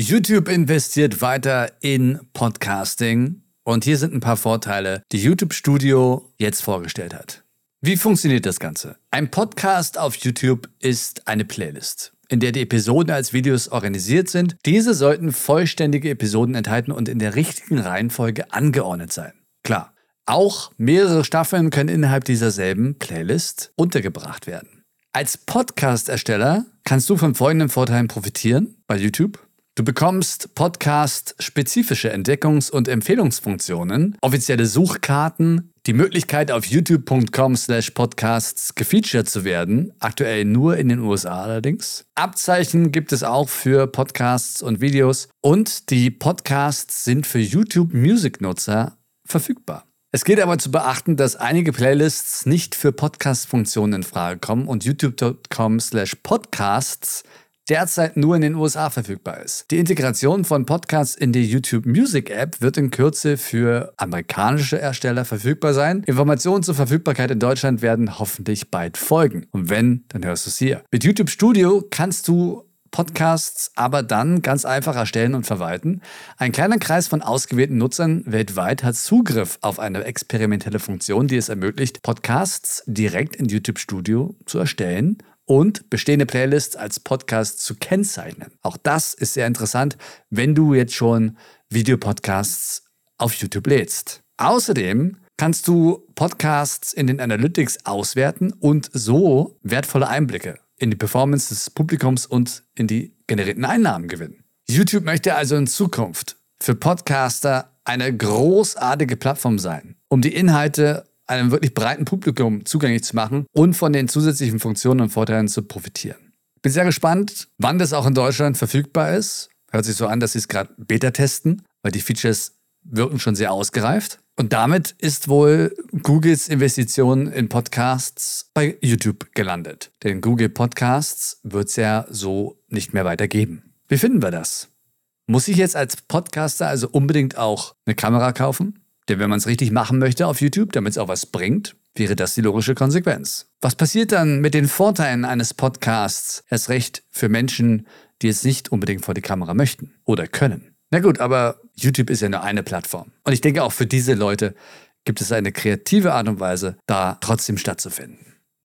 YouTube investiert weiter in Podcasting und hier sind ein paar Vorteile, die YouTube Studio jetzt vorgestellt hat. Wie funktioniert das Ganze? Ein Podcast auf YouTube ist eine Playlist, in der die Episoden als Videos organisiert sind. Diese sollten vollständige Episoden enthalten und in der richtigen Reihenfolge angeordnet sein. Klar, auch mehrere Staffeln können innerhalb dieser selben Playlist untergebracht werden. Als Podcast-Ersteller kannst du von folgenden Vorteilen profitieren bei YouTube. Du bekommst Podcast-spezifische Entdeckungs- und Empfehlungsfunktionen, offizielle Suchkarten, die Möglichkeit auf youtube.com slash podcasts gefeatured zu werden, aktuell nur in den USA allerdings. Abzeichen gibt es auch für Podcasts und Videos und die Podcasts sind für YouTube Music-Nutzer verfügbar. Es gilt aber zu beachten, dass einige Playlists nicht für Podcast-Funktionen in Frage kommen und youtube.com slash podcasts derzeit nur in den USA verfügbar ist. Die Integration von Podcasts in die YouTube Music App wird in Kürze für amerikanische Ersteller verfügbar sein. Informationen zur Verfügbarkeit in Deutschland werden hoffentlich bald folgen. Und wenn, dann hörst du es hier. Mit YouTube Studio kannst du Podcasts aber dann ganz einfach erstellen und verwalten. Ein kleiner Kreis von ausgewählten Nutzern weltweit hat Zugriff auf eine experimentelle Funktion, die es ermöglicht, Podcasts direkt in YouTube Studio zu erstellen und bestehende Playlists als Podcast zu kennzeichnen. Auch das ist sehr interessant, wenn du jetzt schon Videopodcasts auf YouTube lädst. Außerdem kannst du Podcasts in den Analytics auswerten und so wertvolle Einblicke in die Performance des Publikums und in die generierten Einnahmen gewinnen. YouTube möchte also in Zukunft für Podcaster eine großartige Plattform sein, um die Inhalte einem wirklich breiten Publikum zugänglich zu machen und von den zusätzlichen Funktionen und Vorteilen zu profitieren. Bin sehr gespannt, wann das auch in Deutschland verfügbar ist. Hört sich so an, dass sie es gerade Beta testen, weil die Features wirken schon sehr ausgereift. Und damit ist wohl Googles Investition in Podcasts bei YouTube gelandet. Denn Google Podcasts wird es ja so nicht mehr weitergeben. Wie finden wir das? Muss ich jetzt als Podcaster also unbedingt auch eine Kamera kaufen? Denn wenn man es richtig machen möchte auf YouTube, damit es auch was bringt, wäre das die logische Konsequenz. Was passiert dann mit den Vorteilen eines Podcasts, erst recht für Menschen, die es nicht unbedingt vor die Kamera möchten oder können? Na gut, aber YouTube ist ja nur eine Plattform. Und ich denke, auch für diese Leute gibt es eine kreative Art und Weise, da trotzdem stattzufinden.